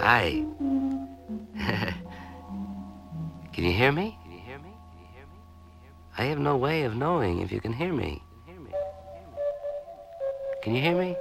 Hi. can you hear me? Can you hear me? Can you hear me? I have no way of knowing if you can hear me. Can you hear me?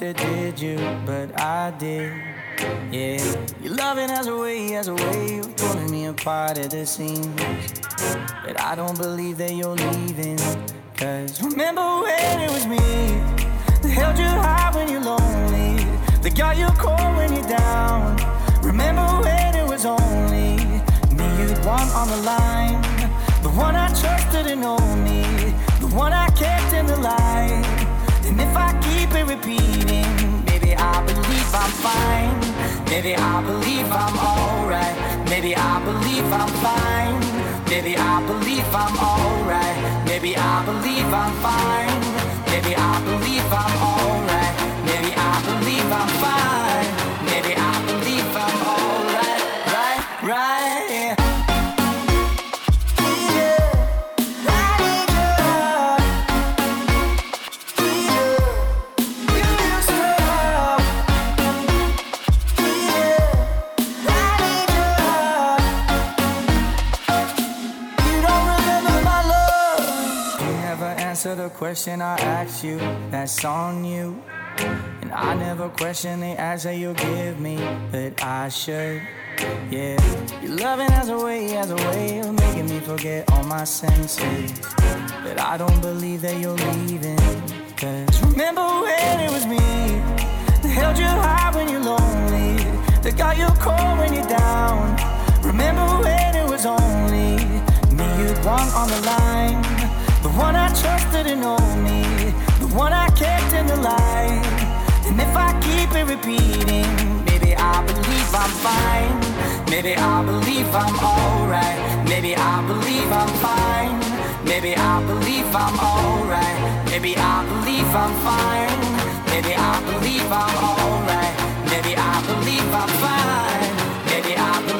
It, did you? But I did. Yeah, your loving has a way, has a way of pulling me apart at the seams. But I don't believe that you're leaving. Cause remember when it was me that held you high when you're lonely, that got you cold when you're down. Remember when it was only me you'd want on the line, the one I trusted and only, the one I kept in the light. It repeating, maybe I believe I'm fine. Maybe I believe I'm alright. Maybe I believe I'm fine. Maybe I believe I'm alright. Maybe I believe I'm fine. Maybe I believe I'm alright. Maybe I believe I'm fine. Answer the question I asked you, that's on you. And I never question the answer you give me, but I should. Yeah, your loving has a way, has a way of making me forget all my senses. But I don't believe that you're leaving. Cause remember when it was me that held you high when you're lonely, that got you cold when you're down. Remember when it was only me you'd want on the line, the one I trusted and know me, the one I kept in the light. And if I keep it repeating, maybe I believe I'm fine. Maybe I believe I'm alright. Maybe I believe I'm fine. Maybe I believe I'm alright. Maybe I believe I'm fine. Maybe I believe I'm alright. Maybe I believe I'm fine. Maybe I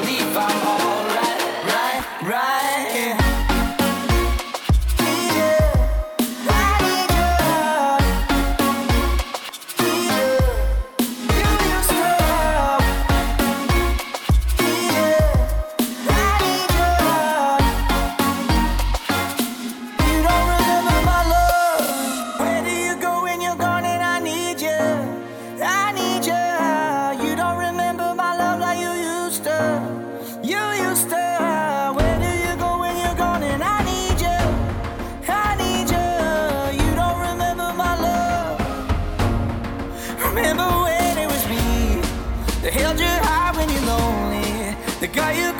that got you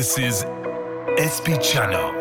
This is SP Channel.